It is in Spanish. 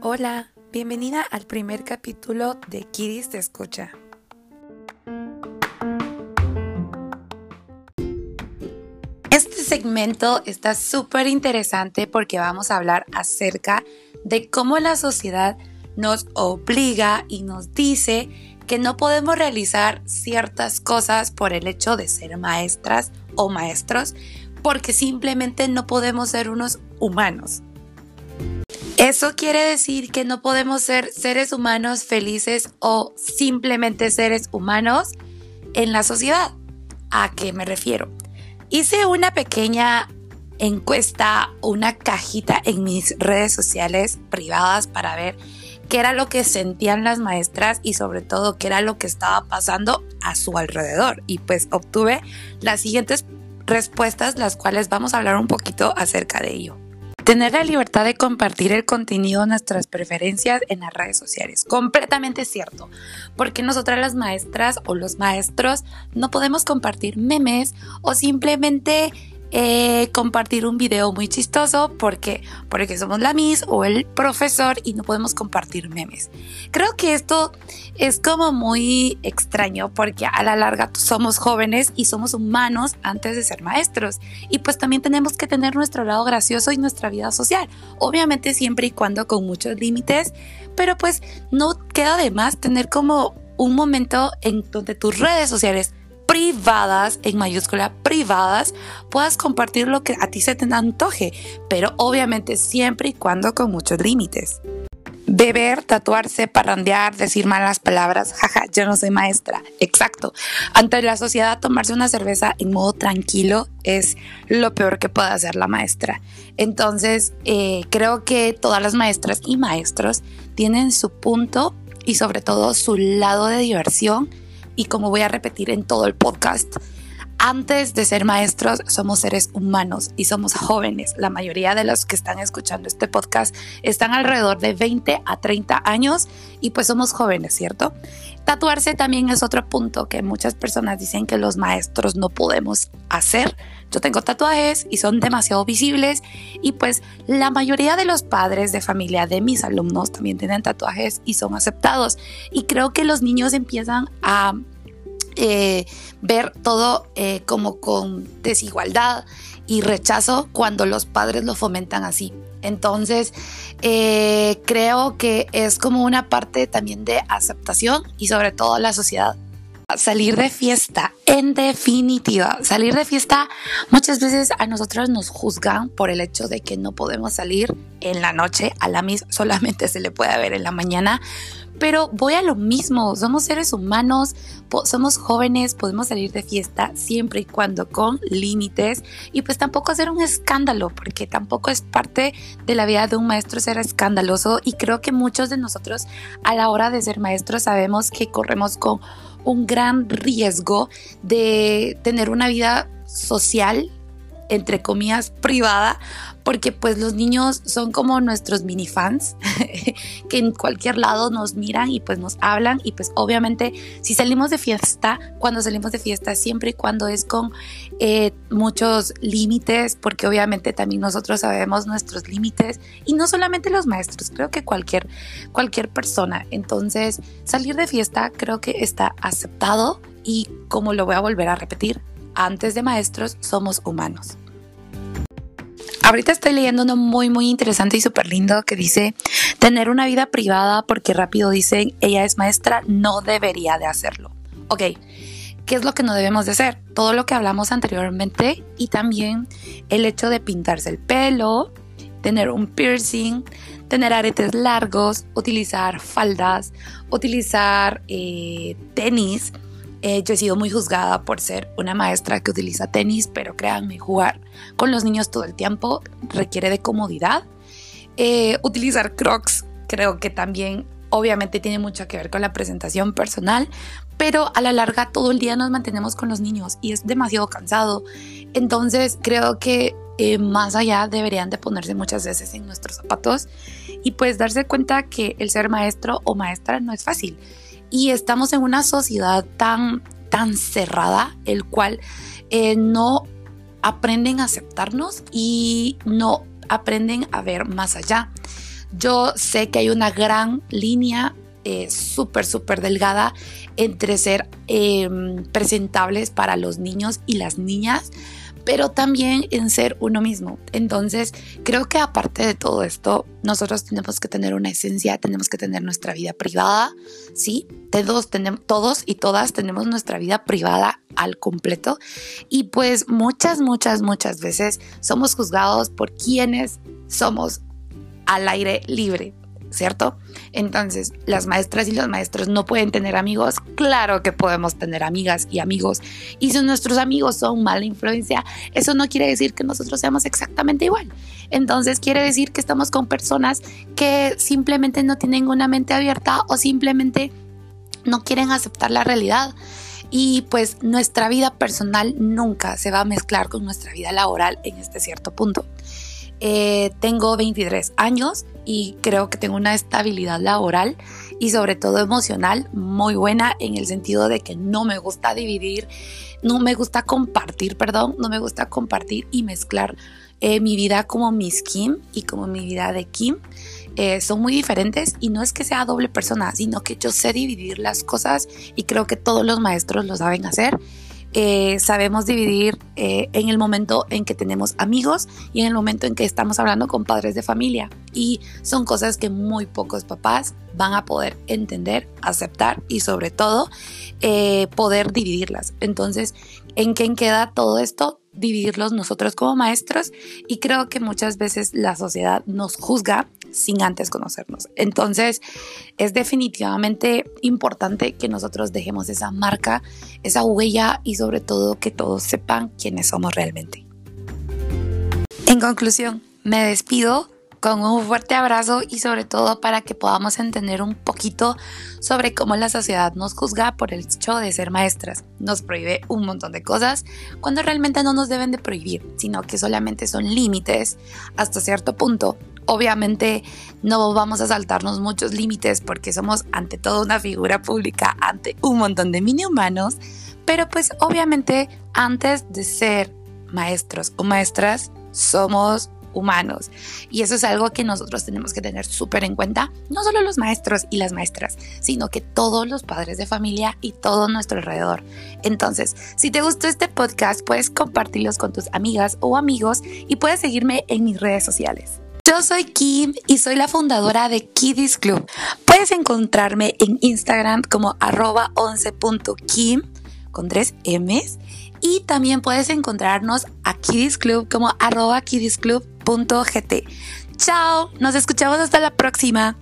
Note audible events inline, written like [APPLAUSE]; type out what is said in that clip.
Hola, bienvenida al primer capítulo de Kiris te escucha. Este segmento está súper interesante porque vamos a hablar acerca de cómo la sociedad nos obliga y nos dice que no podemos realizar ciertas cosas por el hecho de ser maestras o maestros porque simplemente no podemos ser unos humanos. Eso quiere decir que no podemos ser seres humanos felices o simplemente seres humanos en la sociedad. ¿A qué me refiero? Hice una pequeña encuesta, una cajita en mis redes sociales privadas para ver qué era lo que sentían las maestras y sobre todo qué era lo que estaba pasando a su alrededor. Y pues obtuve las siguientes respuestas, las cuales vamos a hablar un poquito acerca de ello. Tener la libertad de compartir el contenido de nuestras preferencias en las redes sociales. Completamente cierto. Porque nosotras las maestras o los maestros no podemos compartir memes o simplemente eh, compartir un video muy chistoso porque, porque somos la Miss o el profesor y no podemos compartir memes. Creo que esto es como muy extraño porque a la larga somos jóvenes y somos humanos antes de ser maestros y pues también tenemos que tener nuestro lado gracioso y nuestra vida social. Obviamente siempre y cuando con muchos límites, pero pues no queda de más tener como un momento en donde tus redes sociales privadas, en mayúscula privadas, puedas compartir lo que a ti se te antoje, pero obviamente siempre y cuando con muchos límites. Beber, tatuarse, parrandear, decir malas palabras, jaja, yo no soy maestra. Exacto. Ante la sociedad, tomarse una cerveza en modo tranquilo es lo peor que puede hacer la maestra. Entonces, eh, creo que todas las maestras y maestros tienen su punto y sobre todo su lado de diversión y como voy a repetir en todo el podcast, antes de ser maestros somos seres humanos y somos jóvenes. La mayoría de los que están escuchando este podcast están alrededor de 20 a 30 años y pues somos jóvenes, ¿cierto? Tatuarse también es otro punto que muchas personas dicen que los maestros no podemos hacer. Yo tengo tatuajes y son demasiado visibles y pues la mayoría de los padres de familia de mis alumnos también tienen tatuajes y son aceptados. Y creo que los niños empiezan a eh, ver todo eh, como con desigualdad y rechazo cuando los padres lo fomentan así. Entonces, eh, creo que es como una parte también de aceptación y sobre todo la sociedad. Salir de fiesta, en definitiva, salir de fiesta muchas veces a nosotros nos juzgan por el hecho de que no podemos salir en la noche, a la misma solamente se le puede ver en la mañana, pero voy a lo mismo, somos seres humanos, somos jóvenes, podemos salir de fiesta siempre y cuando con límites y pues tampoco hacer un escándalo, porque tampoco es parte de la vida de un maestro ser escandaloso y creo que muchos de nosotros a la hora de ser maestros sabemos que corremos con un gran riesgo de tener una vida social entre comillas privada porque pues los niños son como nuestros mini fans [LAUGHS] que en cualquier lado nos miran y pues nos hablan y pues obviamente si salimos de fiesta, cuando salimos de fiesta siempre y cuando es con eh, muchos límites, porque obviamente también nosotros sabemos nuestros límites y no solamente los maestros, creo que cualquier, cualquier persona. Entonces salir de fiesta creo que está aceptado y como lo voy a volver a repetir, antes de maestros somos humanos. Ahorita estoy leyendo uno muy, muy interesante y súper lindo que dice, tener una vida privada porque rápido dicen, ella es maestra, no debería de hacerlo. Ok, ¿qué es lo que no debemos de hacer? Todo lo que hablamos anteriormente y también el hecho de pintarse el pelo, tener un piercing, tener aretes largos, utilizar faldas, utilizar eh, tenis eh, yo he sido muy juzgada por ser una maestra que utiliza tenis, pero créanme, jugar con los niños todo el tiempo requiere de comodidad. Eh, utilizar crocs creo que también obviamente tiene mucho que ver con la presentación personal, pero a la larga todo el día nos mantenemos con los niños y es demasiado cansado. Entonces creo que eh, más allá deberían de ponerse muchas veces en nuestros zapatos y pues darse cuenta que el ser maestro o maestra no es fácil y estamos en una sociedad tan, tan cerrada, el cual eh, no aprenden a aceptarnos y no aprenden a ver más allá. Yo sé que hay una gran línea eh, súper, súper delgada entre ser em, presentables para los niños y las niñas, pero también en ser uno mismo. Entonces, creo que aparte de todo esto, nosotros tenemos que tener una esencia, tenemos que tener nuestra vida privada, ¿sí? Todos, tenemos, todos y todas tenemos nuestra vida privada al completo y pues muchas, muchas, muchas veces somos juzgados por quienes somos al aire libre, ¿cierto? Entonces, las maestras y los maestros no pueden tener amigos. Claro que podemos tener amigas y amigos. Y si nuestros amigos son mala influencia, eso no quiere decir que nosotros seamos exactamente igual. Entonces, quiere decir que estamos con personas que simplemente no tienen una mente abierta o simplemente no quieren aceptar la realidad. Y pues nuestra vida personal nunca se va a mezclar con nuestra vida laboral en este cierto punto. Eh, tengo 23 años y creo que tengo una estabilidad laboral y sobre todo emocional muy buena en el sentido de que no me gusta dividir, no me gusta compartir, perdón, no me gusta compartir y mezclar eh, mi vida como Miss Kim y como mi vida de Kim. Eh, son muy diferentes y no es que sea doble persona, sino que yo sé dividir las cosas y creo que todos los maestros lo saben hacer eh, sabemos dividir eh, en el momento en que tenemos amigos y en el momento en que estamos hablando con padres de familia. Y son cosas que muy pocos papás van a poder entender, aceptar y sobre todo eh, poder dividirlas. Entonces, ¿en qué queda todo esto? Dividirlos nosotros como maestros y creo que muchas veces la sociedad nos juzga sin antes conocernos. Entonces, es definitivamente importante que nosotros dejemos esa marca, esa huella y sobre todo que todos sepan quiénes somos realmente. En conclusión, me despido con un fuerte abrazo y sobre todo para que podamos entender un poquito sobre cómo la sociedad nos juzga por el hecho de ser maestras. Nos prohíbe un montón de cosas cuando realmente no nos deben de prohibir, sino que solamente son límites hasta cierto punto Obviamente no vamos a saltarnos muchos límites porque somos ante todo una figura pública, ante un montón de mini humanos, pero pues obviamente antes de ser maestros o maestras somos humanos. Y eso es algo que nosotros tenemos que tener súper en cuenta, no solo los maestros y las maestras, sino que todos los padres de familia y todo nuestro alrededor. Entonces, si te gustó este podcast, puedes compartirlos con tus amigas o amigos y puedes seguirme en mis redes sociales. Yo soy Kim y soy la fundadora de Kiddies Club. Puedes encontrarme en Instagram como arroba 11.kim con tres M's y también puedes encontrarnos a Kiddies Club como arroba kiddiesclub.gt. Chao, nos escuchamos hasta la próxima.